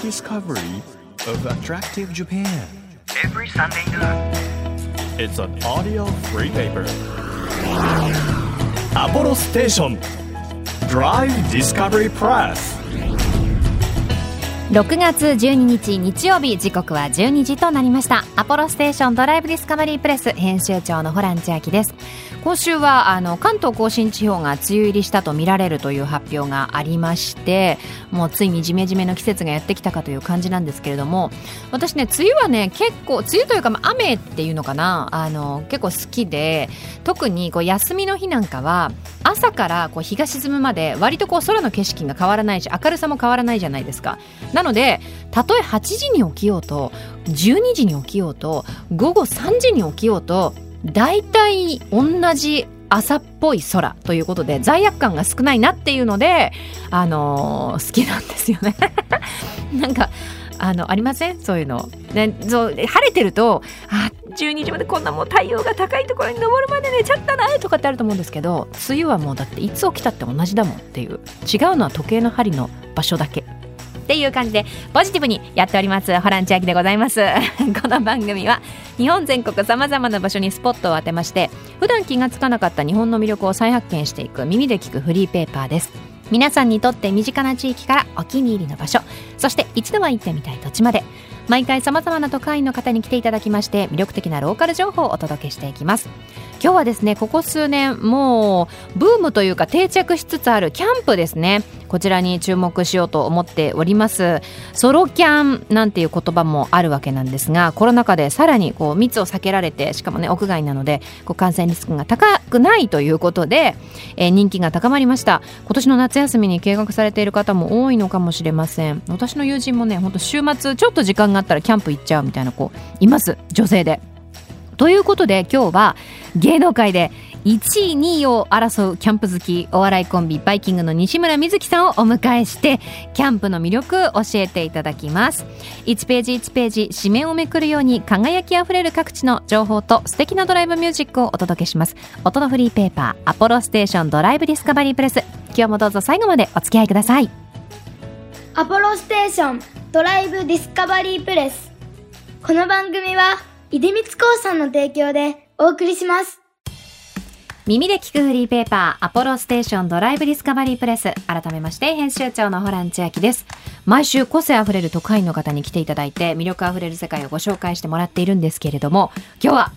discovery of attractive Japan. Every Sunday noon. It's an audio free paper. Apollo Station Drive Discovery Press 6月12日日曜日時刻は12時となりましたアポロステーションドライブディスカバリープレス編集長のホラン千秋です今週はあの関東甲信地方が梅雨入りしたとみられるという発表がありましてもうついにジメジメの季節がやってきたかという感じなんですけれども私ね梅雨はね結構梅雨というか雨っていうのかなあの結構好きで特にこう休みの日なんかは朝からこう日が沈むまで割とこう空の景色が変わらないし明るさも変わらないじゃないですか。なのでたとえ8時に起きようと12時に起きようと午後3時に起きようと大体同じ朝っぽい空ということで罪悪感が少ないなっていうので、あのー好きなんですよね。なんかあのありません？そういうの、ね、そう晴れてるとあ12時までこんなもう太陽が高いところに登るまで寝ちゃったなとかってあると思うんですけど梅雨はもうだっていつ起きたって同じだもんっていう違うのは時計の針の場所だけ。っていう感じでポジティブにやっております。ホラン千秋でございます。この番組は日本全国さまざまな場所にスポットを当てまして普段気がつかなかった日本の魅力を再発見していく耳で聞くフリーペーパーです。皆さんにとって身近な地域からお気に入りの場所そして一度は行ってみたい土地まで毎回さまざまな都会の方に来ていただきまして魅力的なローカル情報をお届けしていきます。今日はですねここ数年もうブームというか定着しつつあるキャンプですね。こちらに注目しようと思っております。ソロキャンなんていう言葉もあるわけなんですがコロナ禍でさらにこう密を避けられてしかもね屋外なのでこう感染リスクが高くないということで、えー人気が高まりました。今年の夏休みに計画されている方も多いのかもしれません。私の友人もねほんと週末ちょっと時間があったらキャンプ行っちゃうみたいな子います。女性で。ということで今日は芸能界で1位2位を争うキャンプ好きお笑いコンビバイキングの西村瑞樹さんをお迎えしてキャンプの魅力教えていただきます。1ページ1ページ紙面をめくるように輝きあふれる各地の情報と素敵なドライブミュージックをお届けします。音のフリーペーパーアポロステーションドライブディスカバリープレス。今日もどうぞ最後までお付き合いください。アポロステーションドライブディスカバリープレス。この番組は出光興産の提供でお送りします。耳で聞くフリーペーパーアポロステーションドライブディスカバリープレス改めまして編集長のホラン千秋です。毎週個性あふれる特派員の方に来ていただいて魅力あふれる世界をご紹介してもらっているんですけれども今日は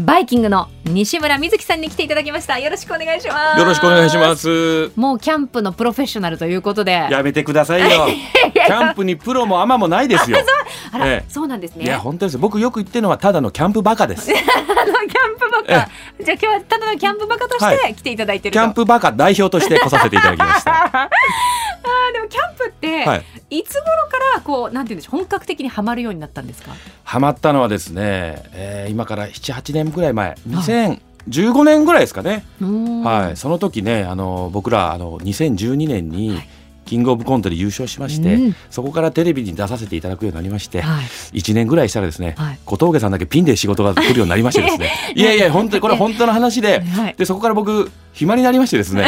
バイキングの西村瑞樹さんに来ていただきましたよろしくお願いしますよろしくお願いします。もうキャンプのプロフェッショナルということでやめてくださいよ。キャンプにプロもアマもないですよ。あら、ええそうなんですねいや本当です。僕よく言ってるのはただのキャンプバカです。キャンプバカじゃあ今日はただのキャンプバカとしはて来ていただいてると、キャンプバカ代表として来させていただきました。でもキャンプって、はい。い、つ頃からこうなんていうんでしょう本格的にはまるようになったんですか？ハマったのはですね、えー今から7、8年ぐらい前、2015年ぐらいですかね。ははい、その時ね、あの僕らあの2012年にキングオブコントで優勝しまして、うん。そこからテレビに出させていただくようになりまして、はい。1年ぐらいしたらですね、はい。小峠さんだけピンで仕事が来るようになりましてですね。い。やいや本当にこれは本当の話ではい。でそこから僕暇になりましてですね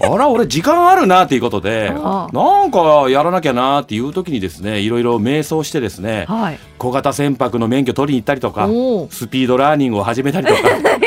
あら俺時間あるなっていうことであなんかやらなきゃなっていう時にですねいろいろ瞑想してですねはい。小型船舶の免許取りに行ったりとかスピードラーニングを始めたりとか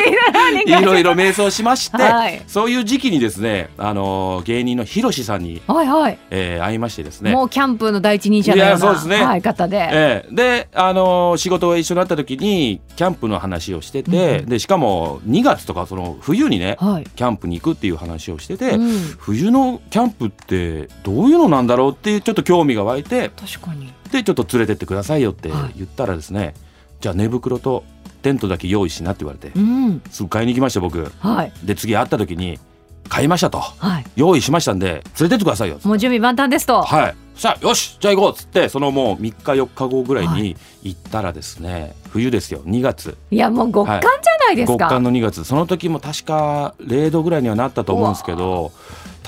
いろいろ瞑想しまして、はい。そういう時期にですねあの芸人のヒロシさんに、はいはい、えー会いましてですね。もうキャンプの第一人者のよういなやそうですね。はい、方で、ええ、で、あのー仕事が一緒になった時にキャンプの話をしてて、うんでしかも2月とかその冬にねはい。キャンプに行くっていう話をしてて、うん。冬のキャンプってどういうのなんだろうっていうちょっと興味が湧いて確かに。でちょっと連れてってくださいよってはい。言ったらですね、じゃあ寝袋とテントだけ用意しなって言われて。うん。すぐ買いに行きました僕。はい。で次会った時に買いましたと。はい。用意しましたんで連れてってくださいよ。もう準備万端ですと、はい。さあよしじゃあ行こうっつってそのもう3日4日後ぐらいに行ったらですね、冬ですよ。2月。い、やもう極寒じゃないですか、極寒の2月。その時も確か0度ぐらいにはなったと思うんですけど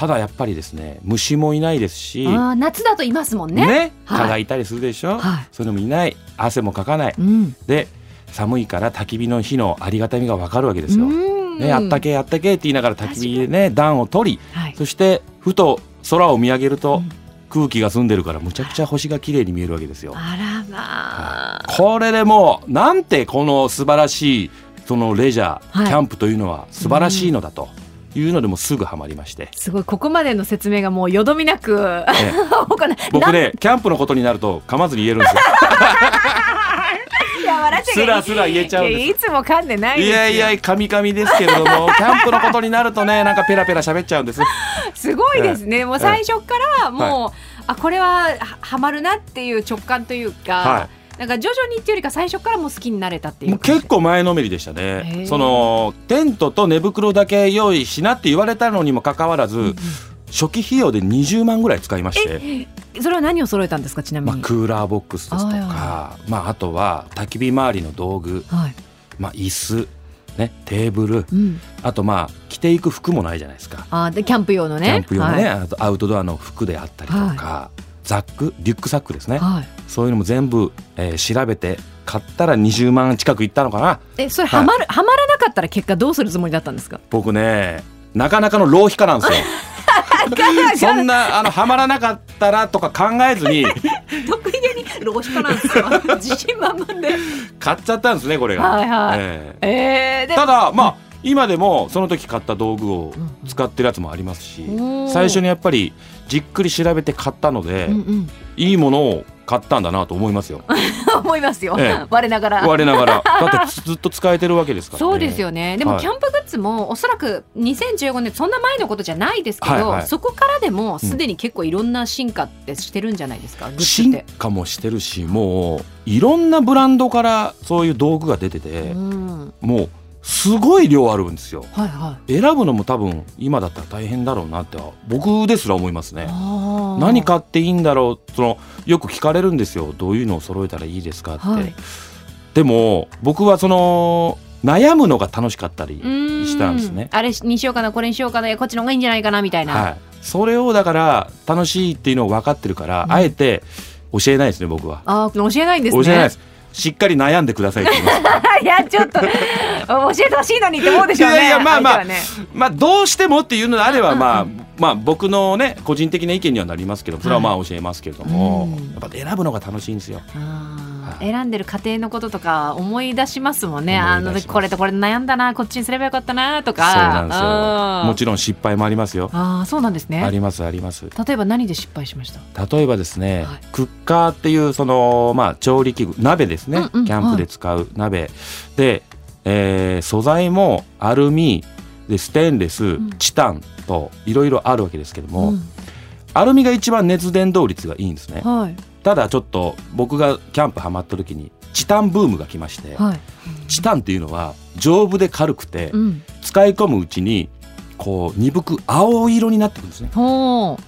ただやっぱりですね虫もいないですし夏だといますもんね。ねはい。蚊がいたりするでしょ、はい。そういうのもいない。汗もかかない。うん。で寒いから焚き火の火のありがたみがわかるわけですよ。うん。ね、あったけあったけって言いながら焚き火でね暖を取りはい。そしてふと空を見上げると、うん。空気が澄んでるからむちゃくちゃ星が綺麗に見えるわけですよ。あらまあ。これでもうなんてこの素晴らしいそのレジャー、はい。キャンプというのは素晴らしいのだというのでもうすぐハマりまして、すごいここまでの説明がもうよどみなくね僕ねキャンプのことになると噛まずに言えるんですよ。いや笑っちゃいけないスラスラ言えちゃうんですいつも噛んでないですよ。いやいや噛み噛みですけれども キャンプのことになるとねなんかペラペラ喋っちゃうんです。すごいですね、もう最初からもう、あこれはははまるなっていう直感というか、はなんか徐々にっていうよりか最初からもう好きになれたっていう結構前のめりでしたへねー。そのテントと寝袋だけ用意しなって言われたのにもかかわらず、初期費用で20万ぐらい使いまして、それは何を揃えたんですかちなみまあ、に、クーラーボックスですとはいかはまあ、あとは焚き火周りの道具、はい。まあ、椅子、ね、テーブルうん、あとまあ着ていく服もないじゃないですか、あでキャンプ用のね。キャンプ用のね、はい。あとアウトドアの服であったりとか、ザックリュックサックですね、はいそういうのも全部、えー調べて買ったら20万近くいったのかな。えそれはまる、はまらなかったら結果どうするつもりだったんですか？僕ねなかなかの浪費家なんですよ。そんなあのハマらなかったらとか考えずに。得意げに浪費家なんですよ。自信満々で。買っちゃったんですねこれが、はいはい。ええ。ー、でえただまあ今でもその時買った道具を使ってるやつもありますし、最初にやっぱりじっくり調べて買ったので、いいものを買ったんだなと思いますよ。思いますよ、ええ。我ながら。我ながら。だってずっと使えてるわけですからね。そうですよね。でもはい。キャンプグッズもおそらく2015年そんな前のことじゃないですけど、はいはい。そこからでもすでに結構いろんな進化ってしてるんじゃないですか、進て。化もしてるしもういろんなブランドからそういう道具が出てて、うん。もうすごい量あるんですよ。はいはい。選ぶのも多分今だったら大変だろうなって僕ですら思いますね。何買っていいんだろうそのよく聞かれるんですよ。どういうのを揃えたらいいですかって、はい。でも僕はその悩むのが楽しかったりしたんですね。あれにしようかなこれにしようかなこっちの方がいいんじゃないかなみたいな、はい、それをだから楽しいっていうのを分かってるから、あえて教えないですね僕は、あー教えないんですね。教えないです。しっかり悩んでくださいって言いますいやちょっと教えてほしいのにって思うでしょうね。いやいやまあまあね。まあどうしてもっていうのであればまあまあ僕のね個人的な意見にはなりますけどそれはまあ教えますけれども、うん。やっぱ選ぶのが楽しいんですよ。あ選んでる過程のこととか思い出しますもんね。思あのい出しますこれとこれ悩んだな、こっちにすればよかったなとか。もろちろん失敗もありますよ。ああ、そうなんですね。ありますあります。例えば何で失敗しました？例えばですね、はいクッカーっていうそのまあ調理器具鍋ですね、うんうんキャンプで使う鍋、で、えー素材もアルミでステンレス、んチタンといろいろあるわけですけども、うんアルミが一番熱伝導率がいいんですね。はいただちょっと僕がキャンプハマった時にチタンブームが来まして、はい。チタンっていうのは丈夫で軽くて、うん。使い込むうちにこう鈍く青色になってくるんですね。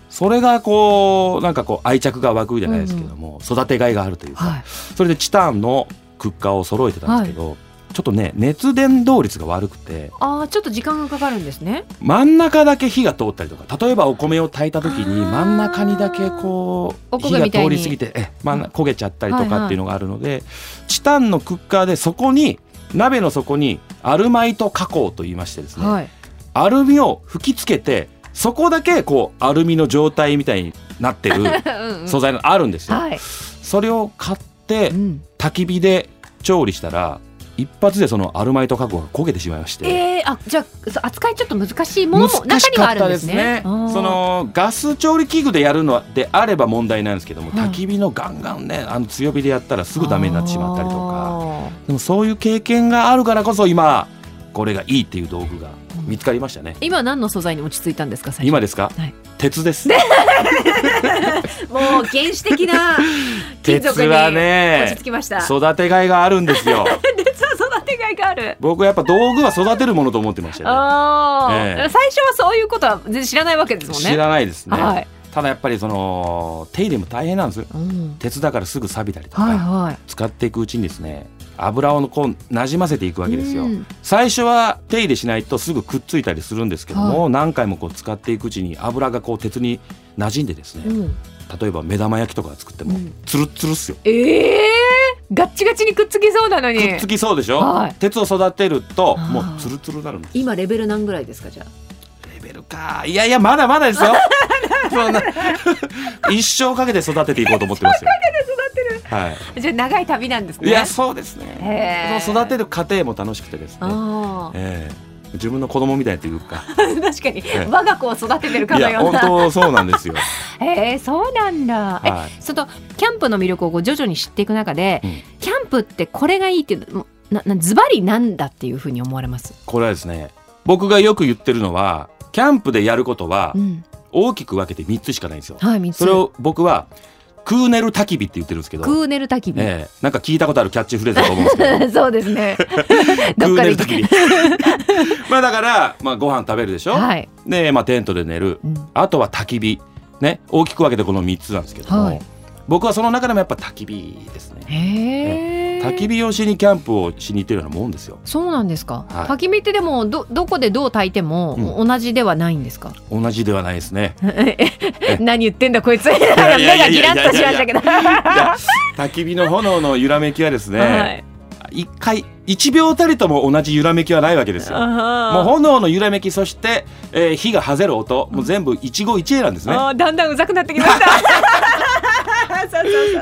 それがこうなんかこう愛着が湧くじゃないですけども、育てがいがあるというか、はい。それでチタンのクッカーを揃えてたんですけど、ちょっとね熱伝導率が悪くてああ、ちょっと時間がかかるんですね。真ん中だけ火が通ったりとか例えばお米を炊いた時に真ん中にだけこう火が通り過ぎてえ真ん中焦げちゃったりとはいはいかっていうのがあるので、チタンのクッカーでそこに鍋の底にアルマイト加工と言いましてですね、はい。アルミを吹きつけてそこだけこうアルミの状態みたいになってる うんうん素材があるんですよ。はい。それを買ってうん。焚き火で調理したら一発でそのアルマイト加工が焦げてしまいまして。ええあ、じゃあ扱いちょっと難しいものも中にはあるんですね。あーそのガス調理器具でやるのであれば問題なんですけども、はい焚き火のガンガンねあの強火でやったらすぐダメになってしまったりとか。あでもそういう経験があるからこそ今これがいいっていう道具が見つかりましたね、ー今何の素材に落ち着いたんですか今ですか、はい。鉄です。もう原始的な金属に落ちね着きました。育てがいがあるんですよ がいがある。僕はやっぱ道具は育てるものと思ってましたよね。ええ。最初はそういうことは全然知らないわけですもんね。知らないですね、はい。ただやっぱりその手入れも大変なんです。うん。鉄だからすぐ錆びたりとか、はいはい。使っていくうちにですね油をこうなじませていくわけですよ、うん。最初は手入れしないとすぐくっついたりするんですけども、何回もこう使っていくうちに油がこう鉄に馴染んでですね、うん。例えば目玉焼きとか作ってもうん。ツルッツルっすよ、ええガッチガチにくっつきそうなのに。くっつきそうでしょ、はい鉄を育てるともうツルツルになるんです今レベル何ぐらいですかじゃあ？レベルかいやいやまだまだですよ そんな一生かけて育てていこうと思ってますよ。はじゃあ長い旅なんですい。ねいやそうですへね。ーその育てる過程も楽しくてですね。あええ自分の子供みたいというか。ー 確かにえ我が子を育ててるかのような本当そうなんですよ。へ えそうなんだ、えはい。そのキャンプの魅力をこう徐々に知っていく中で、うんキャンプってこれがいいっていうのななズバリなんだっていうふうに思われます、これはですね。僕がよく言ってるのはキャンプでやることはうん、大きく分けて三つしかないんですよ。はいそれを僕はクーネル焚き火って言ってるんですけど。クーネル焚き火、ええ。なんか聞いたことあるキャッチフレーズだと思うんですけど。そうですね。クーネル焚き火。まあだから、まあ、ご飯食べるでしょ、はい、で、まあ、テントで寝る。うん。あとは焚き火。ね。大きく分けてこの3つなんですけども、はい僕はその中でもやっぱ焚き火ですね。焚き火をしにキャンプをしに行ってるようなもんですよ。そうなんですか、はい。焚き火ってでもどどこでどう焚いてもう同じではないんですか、同じではないですね。何言ってんだこいつ。目やがギラッとしましたけど。焚き火の炎の揺らめきはですね、はい。一回1秒たりとも同じ揺らめきはないわけですよ。もうあ炎の揺らめきそして、えー火がはぜる音もう全部一期一会なんですね。だんだんうざくなってきました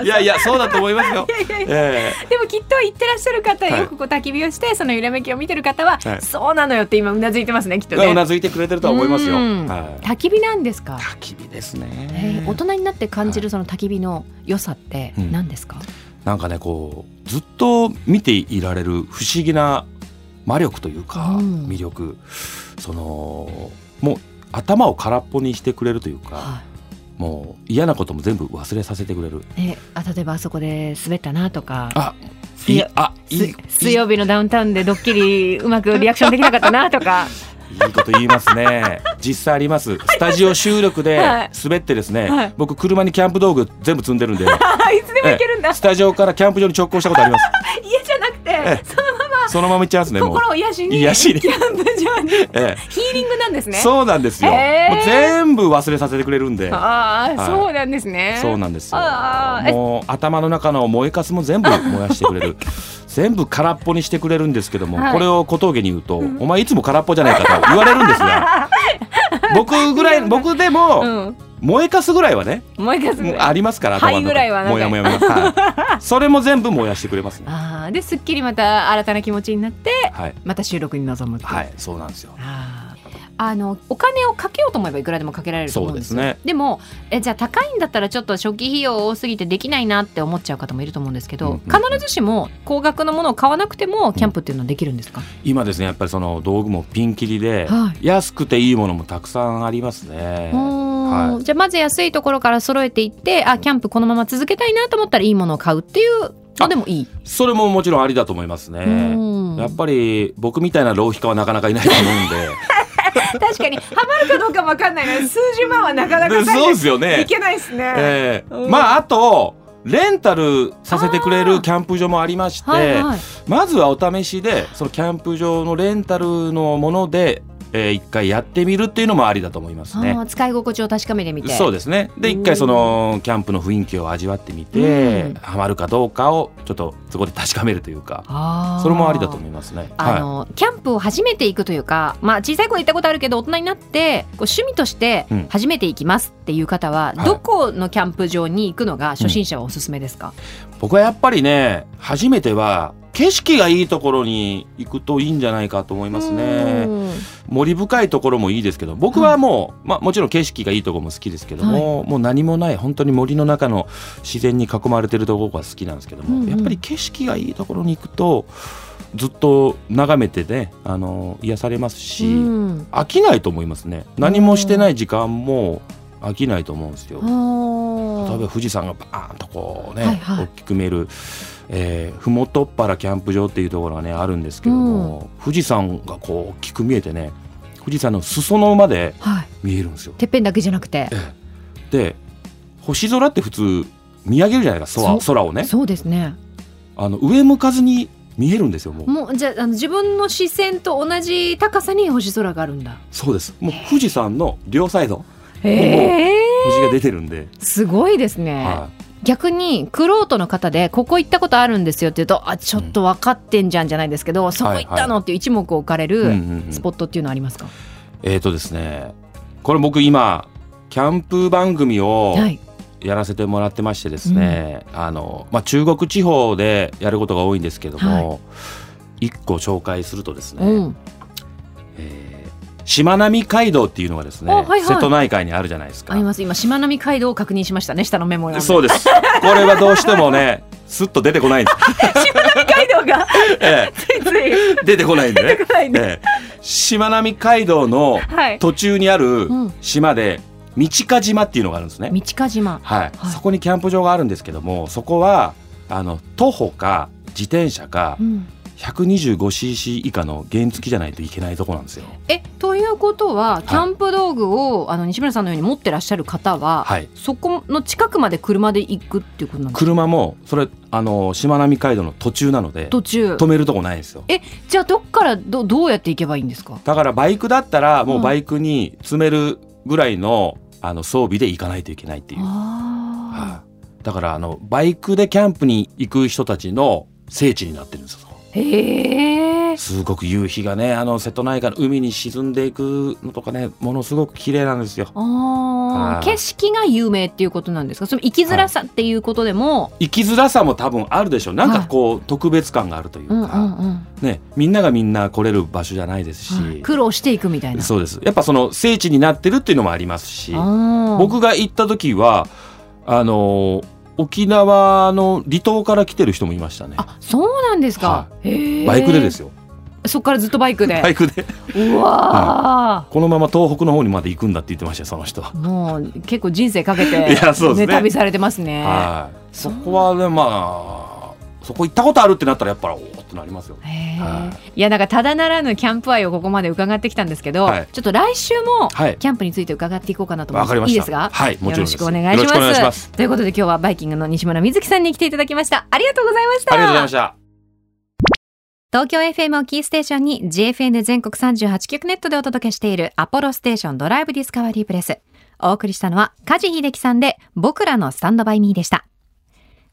いやいやそうだと思いますよ、でもきっと言ってらっしゃる方、はい。よくこう焚き火をしてその揺らめきを見てる方は、はい。そうなのよって今うなずいてますねきっとね。えうなずいてくれてるとは思いますよ、焚き火なんですか、焚き火ですえねー大人になって感じるその焚き火の良さってうん。何ですか、なんかねこうずっと見ていられる不思議な魔力というか、うん。魅力。そのもう頭を空っぽにしてくれるというかはもう嫌なことも全部忘れさせてくれる。いねあ例えばあそこで滑ったなとか。あいいあい水曜日のダウンタウンでドッキリうまくリアクションできなかったなとか。いいこと言いますね。実際あります。スタジオ収録ではい。滑ってですね、はい。僕車にキャンプ道具全部積んでるんで。あいつでもいけるんだ、ええ。スタジオからキャンプ場に直行したことあります。家じゃなくて、ええ。そのそのまま行っちゃいますねもう。心を癒しに癒しにキャンプ場に。ええ。ヒーリングなんですね。そうなんですよ、へーもう全部忘れさせてくれるんで。ああ、はい。そうなんですね。そうなんですよ。もう頭の中の燃えかすも全部 燃やしてくれる。全部空っぽにしてくれるんですけども、はい。これを小峠に言うと、お前いつも空っぽじゃないかと言われるんですが。僕ぐらい僕でも、うん燃えかすぐらいはねもう一回すもうありますから灰ぐらいはなんかもやもやもや、はい、それも全部燃やしてくれますね。あーですっきりまた新たな気持ちになってはい、また収録に臨むっていう。はい、そうなんですよ。あーあのお金をかけようと思えばいくらでもかけられると思うんですよ。そうですね。でもえじゃあ高いんだったらちょっと初期費用多すぎてできないなって思っちゃう方もいると思うんですけど、うんうん必ずしも高額のものを買わなくてもキャンプっていうのはできるんですか、今ですねやっぱりその道具もピンキリで、は安くていいものもたくさんありますね。はい。じゃあまず安いところから揃えていってあキャンプこのまま続けたいなと思ったらいいものを買うっていうのでもいい。それももちろんありだと思いますね。うん。やっぱり僕みたいな浪費家はなかなかいないと思うんで 確かに。ハマるかどうかもわかんないので数十万はなかなかでそうですよね。いけないですね。ええ。うん。まああとレンタルさせてくれるキャンプ場もありまして、はいはい。まずはお試しでそのキャンプ場のレンタルのもので、えー一回やってみるっていうのもありだと思いますね。使い心地を確かめてみて。そうですね。で一回そのキャンプの雰囲気を味わってみて、うん。ハマるかどうかをちょっとそこで確かめるというかそれもありだと思いますね。あの、キャンプを初めて行くというか、まあ、小さい頃行ったことあるけど大人になってこう趣味としてうん。初めて行きますっていう方は、はい。どこのキャンプ場に行くのが初心者はおすすめですか、僕はやっぱりね初めては景色がいいところに行くといいんじゃないかと思いますね。うん。森深いところもいいですけど僕はもう、まあ、もちろん景色がいいところも好きですけども、もう何もない本当に森の中の自然に囲まれてるところが好きなんですけども、うんうん。やっぱり景色がいいところに行くとずっと眺めてねあの癒されますし、うん。飽きないと思いますね。何もしてない時間も飽きないと思うんですよ。例えば富士山がバーンとこうね、はいはい。大きく見える、えー、麓っ原キャンプ場っていうところがねあるんですけども、富士山がこう大きく見えてね富士山の裾野まではい、見えるんですよ。てっぺんだけじゃなくて、で星空って普通見上げるじゃないですか空をね。そうですね。あの上向かずに見えるんですよもう。もうじゃああの自分の視線と同じ高さに星空があるんだ。そうです。もう富士山の両サイド。へえ。星が出てるんで、すごいですね、は逆にクロートの方でここ行ったことあるんですよって言うとあちょっと分かってんじゃんじゃないですけど、そこ行ったのっていう一目置かれいうんるうんうん。スポットっていうのはありますか、えーとですねこれ僕今キャンプ番組をはい。やらせてもらってましてですね、あのまあ、中国地方でやることが多いんですけども、一個紹介するとですね、うん。えーしまなみ海道っていうのがですね、あはいはい。瀬戸内海にあるじゃないですか。あり。ます。今しまなみ海道を確認しましたね下のメモにそうです。これはどうしてもね、すっと出てこないんで。す。しまなみ海道が えついつい。え出てこないんでね。出てこないんで。ええ。しまなみ海道のはい。途中にあるうん。島で道か島っていうのがあるんですね。道か島。はい、はい。そこにキャンプ場があるんですけども、そこはあの徒歩か自転車かうん 125cc 以下の原付じゃないといけないとこなんですよ。えということはキャンプ道具を、あの西村さんのように持ってらっしゃる方は、はい。そこの近くまで車で行くっていうことなんですか？車もそれあのしまなみ海道の途中なので途中止めるとこないんですよ。じゃあどっからどどうやって行けばいいんですか？だからバイクだったらもううんバイクに積めるぐらいのあの装備で行かないといけないっていう。あはいだからあのバイクでキャンプに行く人たちの聖地になってるんですよ。ーへえすごく夕日がねあの瀬戸内海の海に沈んでいくのとかねものすごく綺麗なんですよ。あ景色が有名っていうことなんですか？その生きづらさっていうことでも、生きづらさも多分あるでしょう。なんかこう、特別感があるというか、うんうんうん。ね、みんながみんな来れる場所じゃないですし、はい。苦労していくみたいな。そうです。やっぱその聖地になってるっていうのもありますし。僕が行った時はあの沖縄の離島から来てる人もいましたね。あそうなんですか、はへえ。バイクでですよ。そっからずっとバイクで、バイクでうわこのまま東北の方にまで行くんだって言ってましたよその人。は。ーもう結構人生かけて いやそうですね。旅されてますね。はい、そこはねまあそこ行ったことあるってなったらやっぱってなりますよ。はいやなんかただならぬキャンプ愛をここまで伺ってきたんですけど、はいちょっと来週もはいキャンプについて伺っていこうかなと思います。わかりましたいいですか？はいもちろんですよろしくお願いします。ということで今日はバイキングの西村瑞希さんに来ていただきました。ありがとうございました。ありがとうございました。東京 FM をキーステーションに GFN 全国38局ネットでお届けしているアポロステーションドライブディスカバリープレス。お送りしたのは梶秀樹さんで僕らのスタンドバイミーでした。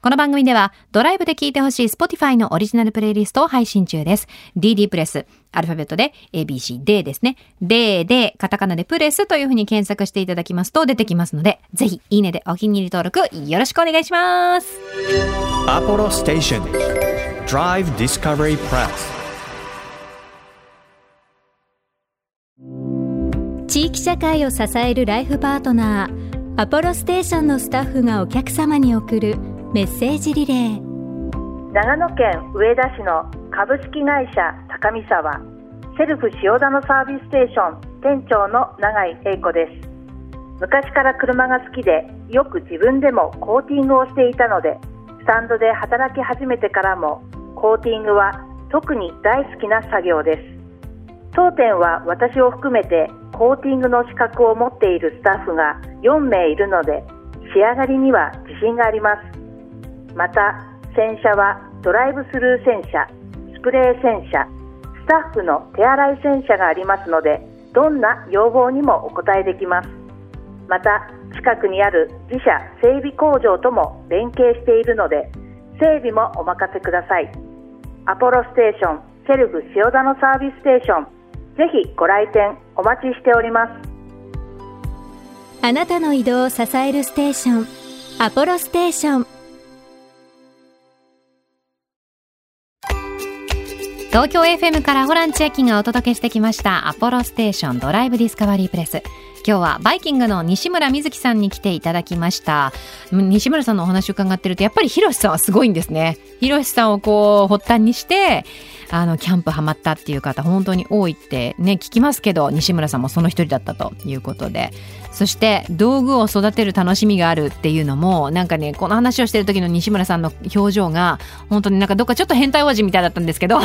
この番組ではドライブで聴いてほしい Spotify のオリジナルプレイリストを配信中です。DD プレス、アルファベットで ABC、D ですね。D でカタカナでプレスというふうに検索していただきますと出てきますので、ぜひいいねでお気に入り登録よろしくお願いします。Apollo Station Drive Discovery Press 地域社会を支えるライフパートナーアポロステーションのスタッフがお客様に送るメッセージリレー。長野県上田市の株式会社高見沢セルフ塩田のサービスステーション店長の永井英子です。昔から車が好きでよく自分でもコーティングをしていたのでスタンドで働き始めてからもコーティングは特に大好きな作業です。当店は私を含めてコーティングの資格を持っているスタッフが4名いるので仕上がりには自信があります。また洗車はドライブスルー洗車スプレー洗車スタッフの手洗い洗車がありますのでどんな要望にもお応えできます。また近くにある自社整備工場とも連携しているので整備もお任せください。アポロステーションセルフ塩田のサービスステーションぜひご来店お待ちしております。あなたの移動を支えるステーションアポロステーション。東京 FM からホラン千秋がお届けしてきましたアポロステーションドライブディスカバリープレス。今日はバイキングの西村瑞希さんに来ていただきました。西村さんのお話を伺ってるとやっぱりひろしさんはすごいんですね。ひろしさんをこう発端にしてあのキャンプハマったっていう方本当に多いってね聞きますけど西村さんもその一人だったということで。そして道具を育てる楽しみがあるっていうのもなんかねこの話をしてる時の西村さんの表情が本当になんかどっかちょっと変態王子みたいだったんですけど。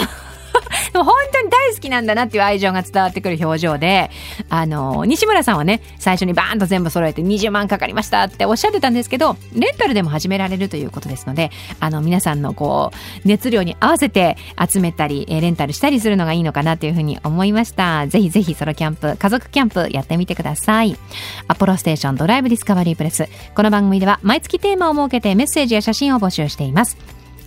でも本当に大好きなんだなっていう愛情が伝わってくる表情で、あの、西村さんはね、最初にバーンと全部揃えて20万かかりましたっておっしゃってたんですけど、レンタルでも始められるということですので、あの、皆さんのこう、熱量に合わせて集めたり、レンタルしたりするのがいいのかなというふうに思いました。ぜひぜひソロキャンプ、家族キャンプやってみてください。アポロステーションドライブディスカバリープレス。この番組では毎月テーマを設けてメッセージや写真を募集しています。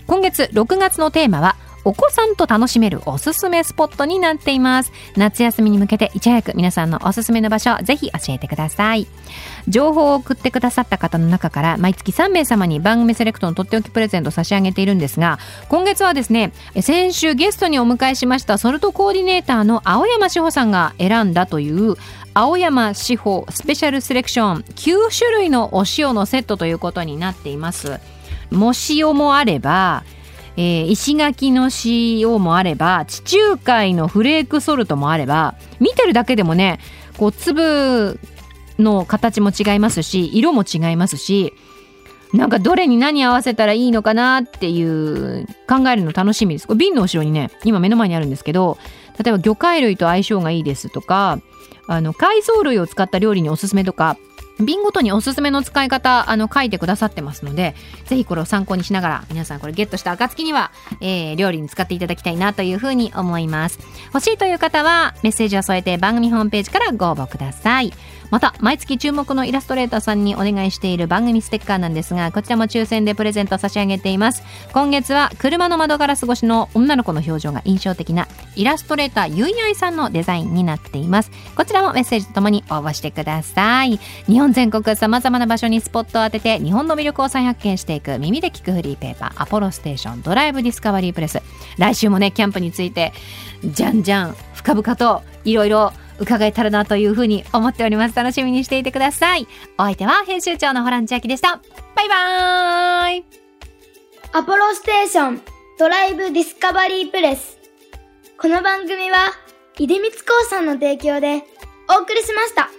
今月6月のテーマはお子さんと楽しめるおすすめスポットになっています。夏休みに向けていち早く皆さんのおすすめの場所ぜひ教えてください。情報を送ってくださった方の中から毎月3名様に番組セレクトのとっておきプレゼントを差し上げているんですが今月はですね先週ゲストにお迎えしましたソルトコーディネーターの青山志保さんが選んだという青山志保スペシャルセレクション9種類のお塩のセットということになっています。も塩もあればえー、石垣の塩もあれば地中海のフレークソルトもあれば見てるだけでもねこう粒の形も違いますし色も違いますしなんかどれに何合わせたらいいのかなっていう考えるの楽しみです。これ瓶の後ろにね今目の前にあるんですけど例えば魚介類と相性がいいですとかあの海藻類を使った料理におすすめとか瓶ごとにおすすめの使い方あの書いてくださってますのでぜひこれを参考にしながら皆さんこれゲットした暁には、えー、料理に使っていただきたいなというふうに思います。欲しいという方はメッセージを添えて番組ホームページからご応募ください。また毎月注目のイラストレーターさんにお願いしている番組ステッカーなんですがこちらも抽選でプレゼント差し上げています。今月は車の窓ガラス越しの女の子の表情が印象的なイラストレーターゆいあいさんのデザインになっています。こちらもメッセージとともに応募してください。日本全国さまざまな場所にスポットを当てて日本の魅力を再発見していく耳で聞くフリーペーパーアポロステーションドライブディスカバリープレス。来週もねキャンプについてじゃんじゃん深々といろいろ伺えたらなというふうに思っております。楽しみにしていてください。お相手は編集長のホラン千秋でした。バイバーイアポロステーションドライブディスカバリープレス。この番組は、出光興産の提供でお送りしました。